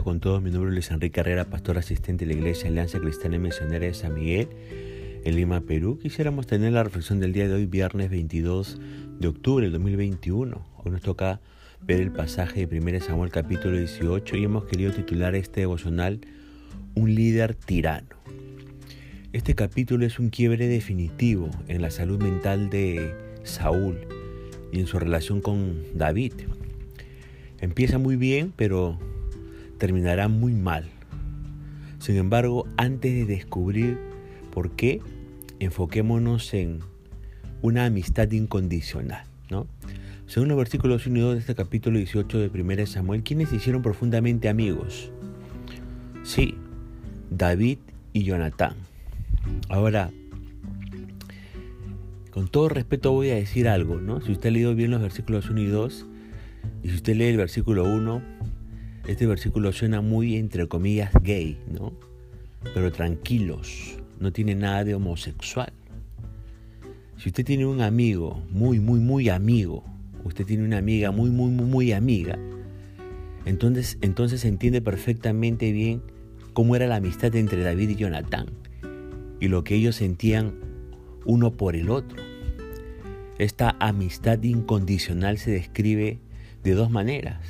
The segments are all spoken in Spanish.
con todos. Mi nombre es Enrique Herrera, pastor asistente de la Iglesia Alianza Cristiana y Misionera de San Miguel, en Lima, Perú. Quisiéramos tener la reflexión del día de hoy, viernes 22 de octubre del 2021. Hoy nos toca ver el pasaje de 1 Samuel capítulo 18 y hemos querido titular este devocional Un líder tirano. Este capítulo es un quiebre definitivo en la salud mental de Saúl y en su relación con David. Empieza muy bien, pero terminará muy mal. Sin embargo, antes de descubrir por qué, enfoquémonos en una amistad incondicional. ¿no? Según los versículos 1 y 2 de este capítulo 18 de 1 Samuel, ¿quiénes se hicieron profundamente amigos? Sí, David y Jonatán. Ahora, con todo respeto voy a decir algo, ¿no? Si usted ha leído bien los versículos 1 y 2, y si usted lee el versículo 1, este versículo suena muy, entre comillas, gay, ¿no? Pero tranquilos, no tiene nada de homosexual. Si usted tiene un amigo, muy, muy, muy amigo, usted tiene una amiga muy, muy, muy, muy amiga, entonces, entonces entiende perfectamente bien cómo era la amistad entre David y Jonatán y lo que ellos sentían uno por el otro. Esta amistad incondicional se describe de dos maneras.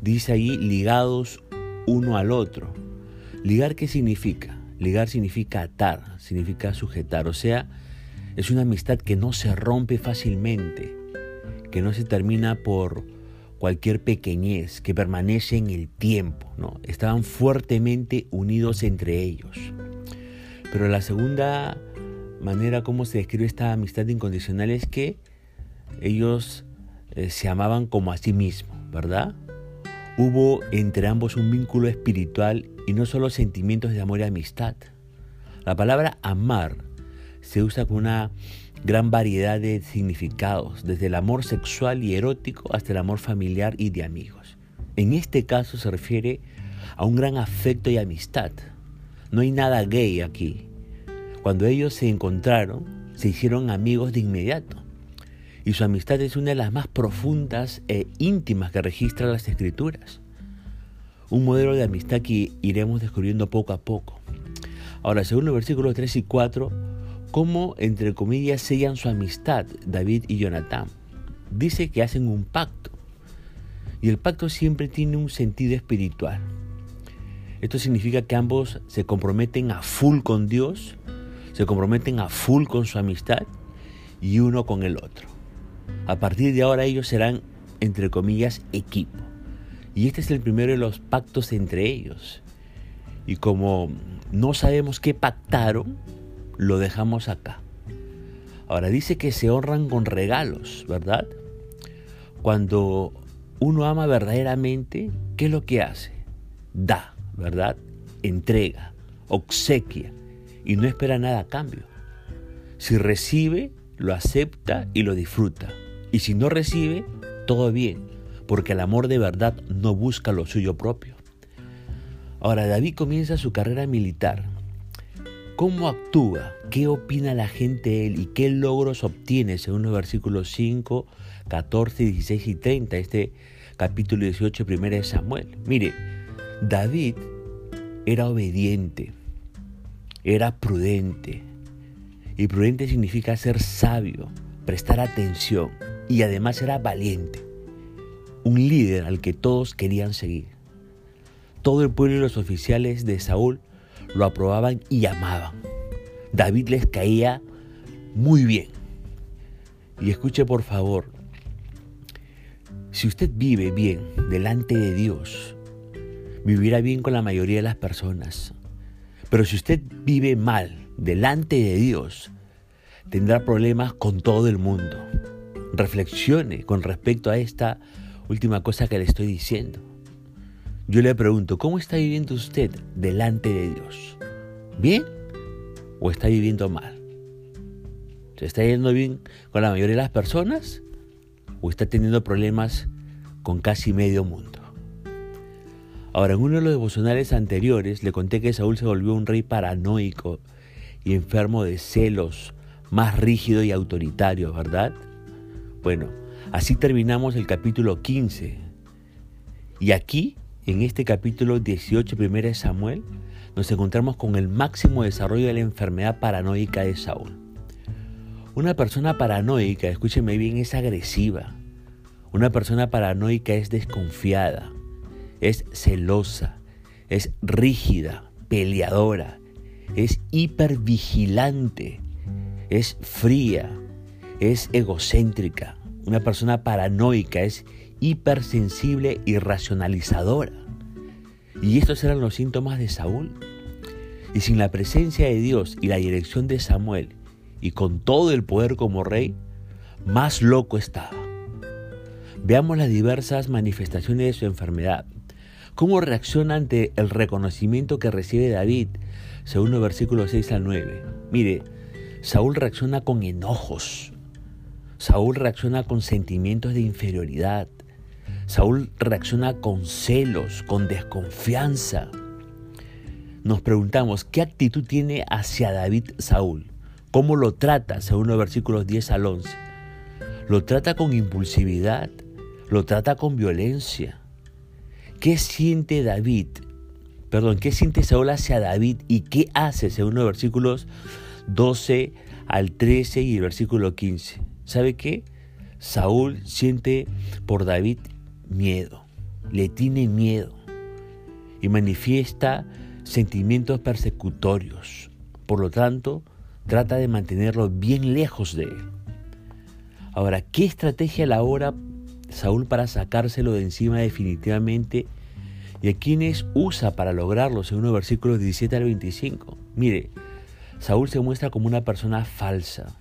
Dice ahí ligados uno al otro. ¿Ligar qué significa? Ligar significa atar, significa sujetar. O sea, es una amistad que no se rompe fácilmente, que no se termina por cualquier pequeñez, que permanece en el tiempo. ¿no? Estaban fuertemente unidos entre ellos. Pero la segunda manera como se describe esta amistad incondicional es que ellos eh, se amaban como a sí mismos, ¿verdad? Hubo entre ambos un vínculo espiritual y no solo sentimientos de amor y amistad. La palabra amar se usa con una gran variedad de significados, desde el amor sexual y erótico hasta el amor familiar y de amigos. En este caso se refiere a un gran afecto y amistad. No hay nada gay aquí. Cuando ellos se encontraron, se hicieron amigos de inmediato y su amistad es una de las más profundas e íntimas que registran las escrituras. Un modelo de amistad que iremos descubriendo poco a poco. Ahora, según los versículos 3 y 4, ¿cómo, entre comillas, sellan su amistad David y Jonatán? Dice que hacen un pacto. Y el pacto siempre tiene un sentido espiritual. Esto significa que ambos se comprometen a full con Dios, se comprometen a full con su amistad y uno con el otro. A partir de ahora ellos serán, entre comillas, equipo. Y este es el primero de los pactos entre ellos. Y como no sabemos qué pactaron, lo dejamos acá. Ahora dice que se honran con regalos, ¿verdad? Cuando uno ama verdaderamente, ¿qué es lo que hace? Da, ¿verdad? Entrega, obsequia y no espera nada a cambio. Si recibe, lo acepta y lo disfruta. Y si no recibe, todo bien, porque el amor de verdad no busca lo suyo propio. Ahora David comienza su carrera militar. ¿Cómo actúa? ¿Qué opina la gente de él? ¿Y qué logros obtiene según los versículos 5, 14, 16 y 30? Este capítulo 18 primero de Samuel. Mire, David era obediente, era prudente. Y prudente significa ser sabio, prestar atención y además era valiente, un líder al que todos querían seguir. Todo el pueblo y los oficiales de Saúl lo aprobaban y amaban. David les caía muy bien. Y escuche por favor, si usted vive bien delante de Dios, vivirá bien con la mayoría de las personas. Pero si usted vive mal delante de Dios, tendrá problemas con todo el mundo reflexione con respecto a esta última cosa que le estoy diciendo. Yo le pregunto, ¿cómo está viviendo usted delante de Dios? ¿Bien o está viviendo mal? ¿Se está yendo bien con la mayoría de las personas o está teniendo problemas con casi medio mundo? Ahora, en uno de los devocionales anteriores le conté que Saúl se volvió un rey paranoico y enfermo de celos, más rígido y autoritario, ¿verdad? Bueno, así terminamos el capítulo 15. Y aquí en este capítulo 18 1 de Samuel, nos encontramos con el máximo desarrollo de la enfermedad paranoica de Saúl. Una persona paranoica, escúcheme bien, es agresiva. Una persona paranoica es desconfiada, es celosa, es rígida, peleadora, es hipervigilante, es fría, es egocéntrica. Una persona paranoica es hipersensible y racionalizadora. Y estos eran los síntomas de Saúl. Y sin la presencia de Dios y la dirección de Samuel, y con todo el poder como rey, más loco estaba. Veamos las diversas manifestaciones de su enfermedad. ¿Cómo reacciona ante el reconocimiento que recibe David, según los versículos 6 al 9? Mire, Saúl reacciona con enojos. Saúl reacciona con sentimientos de inferioridad. Saúl reacciona con celos, con desconfianza. Nos preguntamos, ¿qué actitud tiene hacia David Saúl? ¿Cómo lo trata, según los versículos 10 al 11? ¿Lo trata con impulsividad? ¿Lo trata con violencia? ¿Qué siente David? Perdón, ¿qué siente Saúl hacia David y qué hace, según los versículos 12 al 13 y el versículo 15? ¿Sabe qué? Saúl siente por David miedo, le tiene miedo y manifiesta sentimientos persecutorios. Por lo tanto, trata de mantenerlo bien lejos de él. Ahora, ¿qué estrategia elabora Saúl para sacárselo de encima definitivamente? ¿Y a quiénes usa para lograrlo? Según los versículos 17 al 25. Mire, Saúl se muestra como una persona falsa.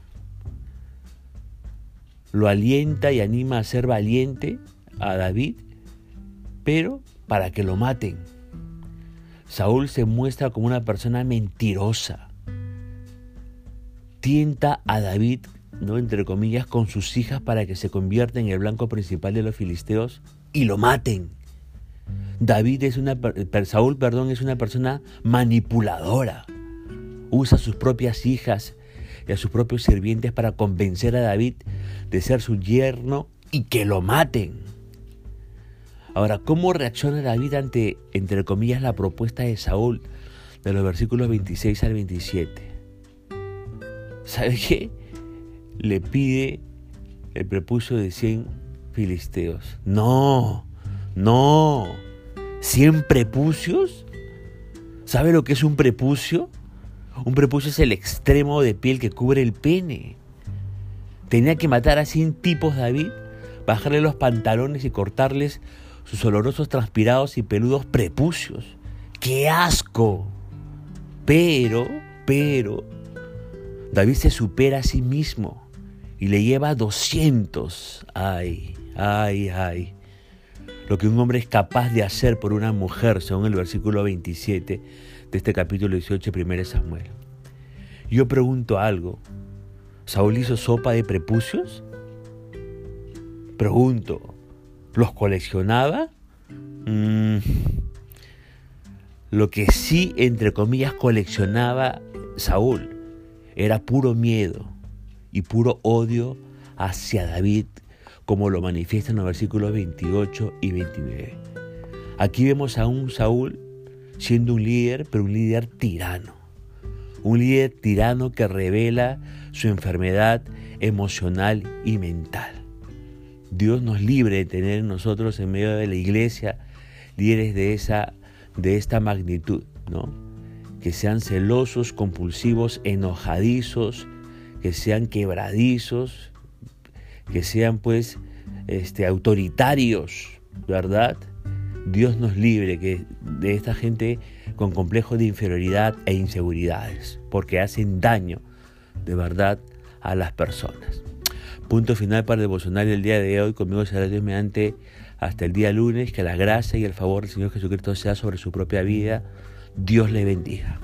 Lo alienta y anima a ser valiente a David, pero para que lo maten. Saúl se muestra como una persona mentirosa. Tienta a David, ¿no? entre comillas, con sus hijas para que se convierta en el blanco principal de los filisteos y lo maten. David es una Saúl, perdón, es una persona manipuladora. Usa a sus propias hijas y a sus propios sirvientes para convencer a David de ser su yerno y que lo maten. Ahora, ¿cómo reacciona David ante, entre comillas, la propuesta de Saúl de los versículos 26 al 27? ¿Sabe qué? Le pide el prepucio de 100 filisteos. No, no. ¿100 prepucios? ¿Sabe lo que es un prepucio? Un prepucio es el extremo de piel que cubre el pene. Tenía que matar a 100 tipos David, bajarle los pantalones y cortarles sus olorosos transpirados y peludos prepucios. ¡Qué asco! Pero, pero, David se supera a sí mismo y le lleva 200. Ay, ay, ay. Lo que un hombre es capaz de hacer por una mujer, según el versículo 27 de este capítulo 18, 1 Samuel. Yo pregunto algo. ¿Saúl hizo sopa de prepucios? Pregunto, ¿Los coleccionaba? Mm. Lo que sí, entre comillas, coleccionaba Saúl era puro miedo y puro odio hacia David, como lo manifiesta en los versículos 28 y 29. Aquí vemos a un Saúl siendo un líder, pero un líder tirano. Un líder tirano que revela su enfermedad emocional y mental. Dios nos libre de tener nosotros en medio de la iglesia líderes de, esa, de esta magnitud, ¿no? Que sean celosos, compulsivos, enojadizos, que sean quebradizos, que sean pues este, autoritarios, ¿verdad? Dios nos libre que de esta gente con complejo de inferioridad e inseguridades, porque hacen daño de verdad a las personas. Punto final para el del día de hoy. Conmigo será Dios mediante hasta el día lunes. Que la gracia y el favor del Señor Jesucristo sea sobre su propia vida. Dios le bendiga.